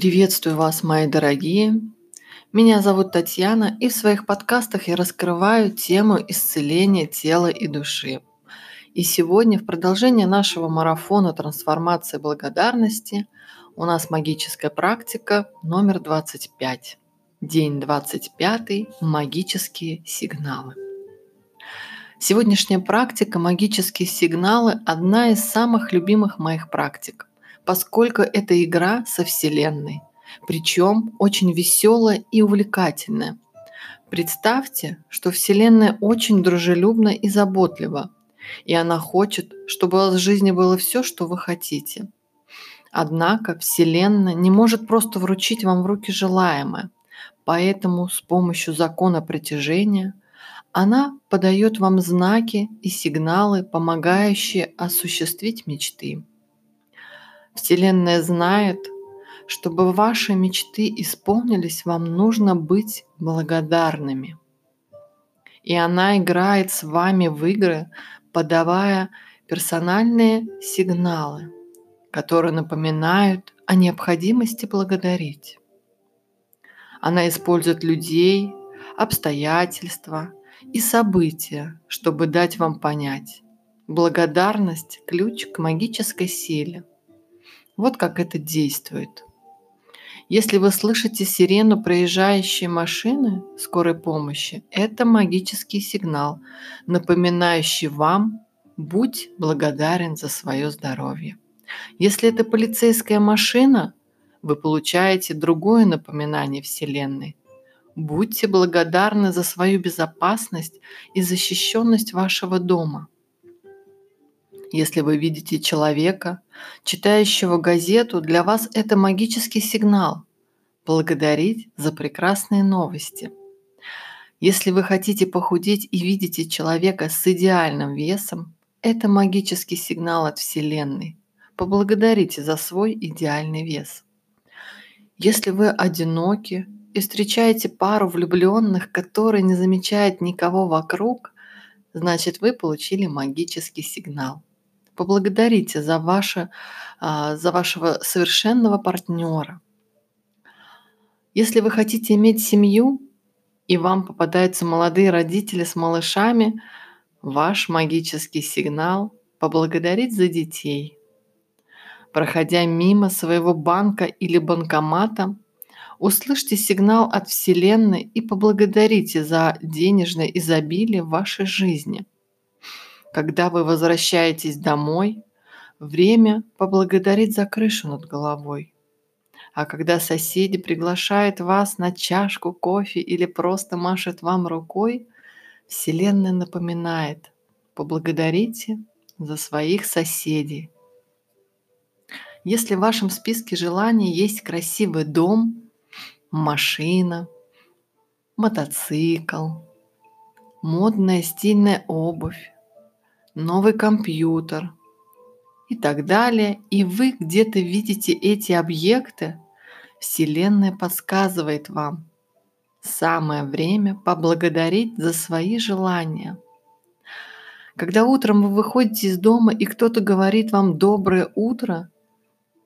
Приветствую вас, мои дорогие! Меня зовут Татьяна, и в своих подкастах я раскрываю тему исцеления тела и души. И сегодня, в продолжение нашего марафона трансформации благодарности, у нас магическая практика номер 25. День 25. Магические сигналы. Сегодняшняя практика «Магические сигналы» – одна из самых любимых моих практик поскольку это игра со Вселенной, причем очень веселая и увлекательная. Представьте, что Вселенная очень дружелюбна и заботлива, и она хочет, чтобы у вас в жизни было все, что вы хотите. Однако Вселенная не может просто вручить вам в руки желаемое, поэтому с помощью закона притяжения она подает вам знаки и сигналы, помогающие осуществить мечты. Вселенная знает, чтобы ваши мечты исполнились, вам нужно быть благодарными. И она играет с вами в игры, подавая персональные сигналы, которые напоминают о необходимости благодарить. Она использует людей, обстоятельства и события, чтобы дать вам понять. Благодарность – ключ к магической силе. Вот как это действует. Если вы слышите сирену проезжающей машины скорой помощи, это магический сигнал, напоминающий вам «Будь благодарен за свое здоровье». Если это полицейская машина, вы получаете другое напоминание Вселенной. Будьте благодарны за свою безопасность и защищенность вашего дома – если вы видите человека, читающего газету, для вас это магический сигнал – благодарить за прекрасные новости. Если вы хотите похудеть и видите человека с идеальным весом, это магический сигнал от Вселенной. Поблагодарите за свой идеальный вес. Если вы одиноки и встречаете пару влюбленных, которые не замечают никого вокруг, значит вы получили магический сигнал – поблагодарите за, ваше, а, за вашего совершенного партнера. Если вы хотите иметь семью, и вам попадаются молодые родители с малышами, ваш магический сигнал – поблагодарить за детей. Проходя мимо своего банка или банкомата, услышьте сигнал от Вселенной и поблагодарите за денежное изобилие в вашей жизни – когда вы возвращаетесь домой, время поблагодарить за крышу над головой. А когда соседи приглашают вас на чашку кофе или просто машет вам рукой, Вселенная напоминает, поблагодарите за своих соседей. Если в вашем списке желаний есть красивый дом, машина, мотоцикл, модная стильная обувь, новый компьютер и так далее, и вы где-то видите эти объекты, Вселенная подсказывает вам. Самое время поблагодарить за свои желания. Когда утром вы выходите из дома и кто-то говорит вам «доброе утро»,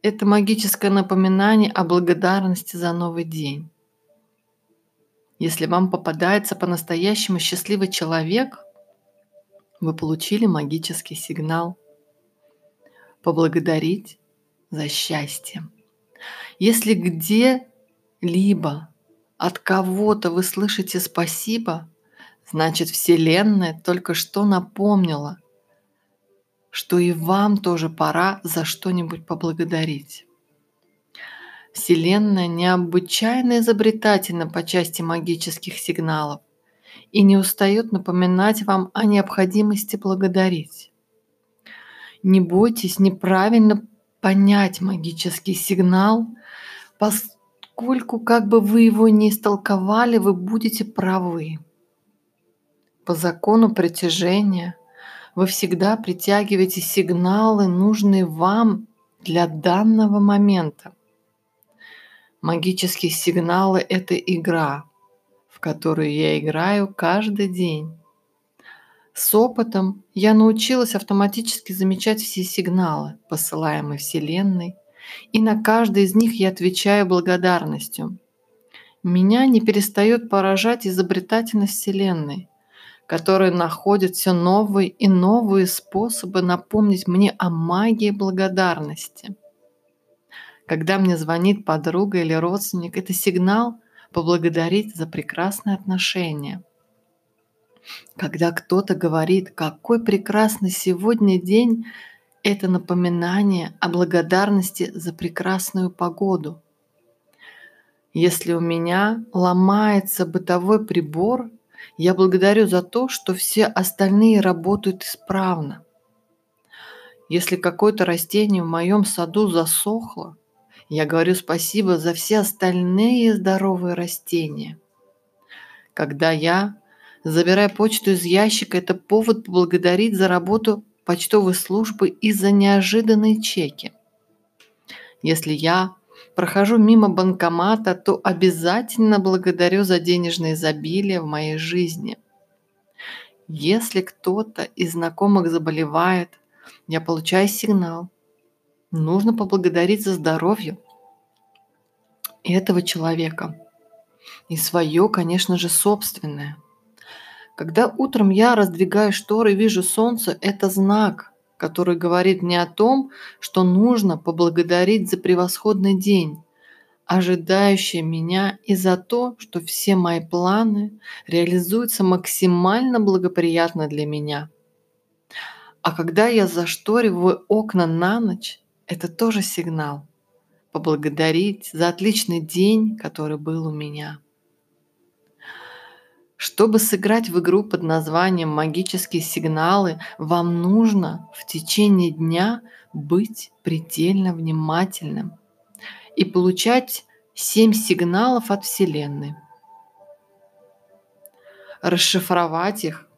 это магическое напоминание о благодарности за новый день. Если вам попадается по-настоящему счастливый человек, вы получили магический сигнал. Поблагодарить за счастье. Если где-либо от кого-то вы слышите спасибо, значит Вселенная только что напомнила, что и вам тоже пора за что-нибудь поблагодарить. Вселенная необычайно изобретательна по части магических сигналов и не устает напоминать вам о необходимости благодарить. Не бойтесь неправильно понять магический сигнал, поскольку как бы вы его ни истолковали, вы будете правы. По закону притяжения вы всегда притягиваете сигналы, нужные вам для данного момента. Магические сигналы – это игра – которую я играю каждый день. С опытом я научилась автоматически замечать все сигналы, посылаемые Вселенной, и на каждый из них я отвечаю благодарностью. Меня не перестает поражать изобретательность Вселенной, которая находит все новые и новые способы напомнить мне о магии благодарности. Когда мне звонит подруга или родственник, это сигнал поблагодарить за прекрасные отношения. Когда кто-то говорит, какой прекрасный сегодня день, это напоминание о благодарности за прекрасную погоду. Если у меня ломается бытовой прибор, я благодарю за то, что все остальные работают исправно. Если какое-то растение в моем саду засохло, я говорю спасибо за все остальные здоровые растения. Когда я забираю почту из ящика, это повод поблагодарить за работу почтовой службы и за неожиданные чеки. Если я прохожу мимо банкомата, то обязательно благодарю за денежное изобилие в моей жизни. Если кто-то из знакомых заболевает, я получаю сигнал. Нужно поблагодарить за здоровье этого человека. И свое, конечно же, собственное. Когда утром я раздвигаю шторы и вижу солнце, это знак, который говорит мне о том, что нужно поблагодарить за превосходный день, ожидающий меня и за то, что все мои планы реализуются максимально благоприятно для меня. А когда я зашториваю окна на ночь, это тоже сигнал поблагодарить за отличный день, который был у меня. Чтобы сыграть в игру под названием «Магические сигналы», вам нужно в течение дня быть предельно внимательным и получать семь сигналов от Вселенной. Расшифровать их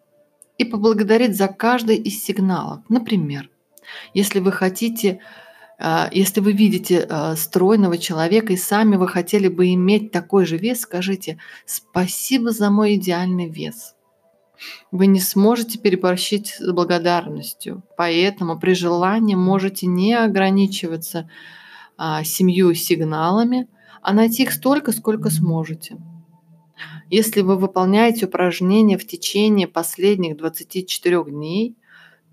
и поблагодарить за каждый из сигналов. Например, если вы хотите если вы видите а, стройного человека и сами вы хотели бы иметь такой же вес, скажите «Спасибо за мой идеальный вес». Вы не сможете переборщить с благодарностью, поэтому при желании можете не ограничиваться а, семью сигналами, а найти их столько, сколько сможете. Если вы выполняете упражнения в течение последних 24 дней –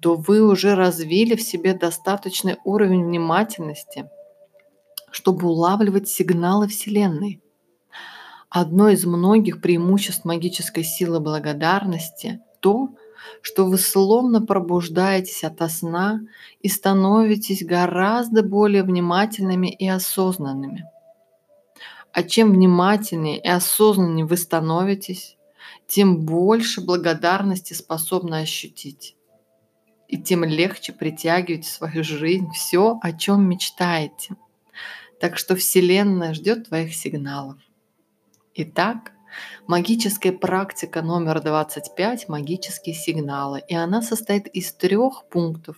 то вы уже развили в себе достаточный уровень внимательности, чтобы улавливать сигналы Вселенной. Одно из многих преимуществ магической силы благодарности – то, что вы словно пробуждаетесь ото сна и становитесь гораздо более внимательными и осознанными. А чем внимательнее и осознаннее вы становитесь, тем больше благодарности способны ощутить и тем легче притягивать в свою жизнь все, о чем мечтаете. Так что Вселенная ждет твоих сигналов. Итак, магическая практика номер 25 – магические сигналы. И она состоит из трех пунктов.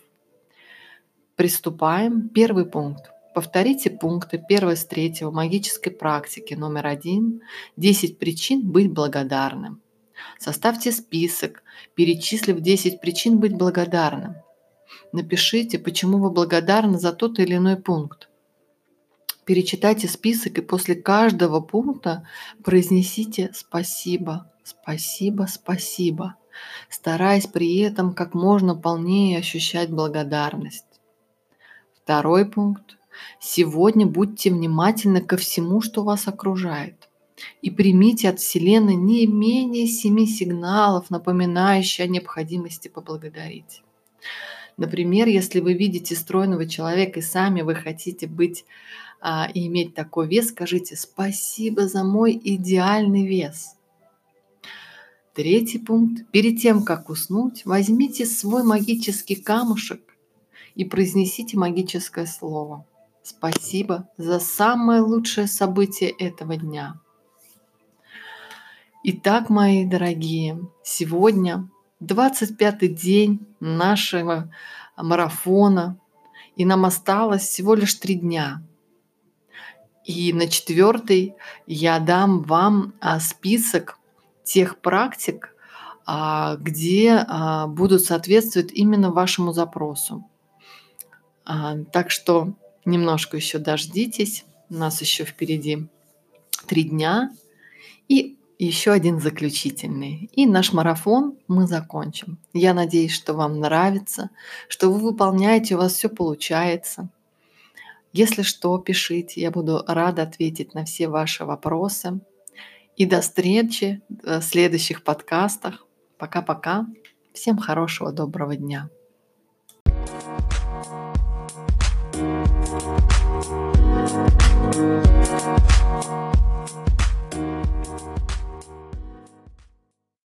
Приступаем. Первый пункт. Повторите пункты первой с третьего магической практики номер один – 10 причин быть благодарным. Составьте список, перечислив 10 причин быть благодарным. Напишите, почему вы благодарны за тот или иной пункт. Перечитайте список и после каждого пункта произнесите «спасибо», «спасибо», «спасибо», стараясь при этом как можно полнее ощущать благодарность. Второй пункт. Сегодня будьте внимательны ко всему, что вас окружает и примите от Вселенной не менее семи сигналов, напоминающих о необходимости поблагодарить. Например, если вы видите стройного человека и сами вы хотите быть а, и иметь такой вес, скажите «Спасибо за мой идеальный вес». Третий пункт. Перед тем, как уснуть, возьмите свой магический камушек и произнесите магическое слово. Спасибо за самое лучшее событие этого дня. Итак, мои дорогие, сегодня 25-й день нашего марафона, и нам осталось всего лишь три дня. И на четвертый я дам вам а, список тех практик, а, где а, будут соответствовать именно вашему запросу. Так что Немножко еще дождитесь. У нас еще впереди три дня. И еще один заключительный. И наш марафон мы закончим. Я надеюсь, что вам нравится, что вы выполняете, у вас все получается. Если что, пишите, я буду рада ответить на все ваши вопросы. И до встречи в следующих подкастах. Пока-пока. Всем хорошего, доброго дня.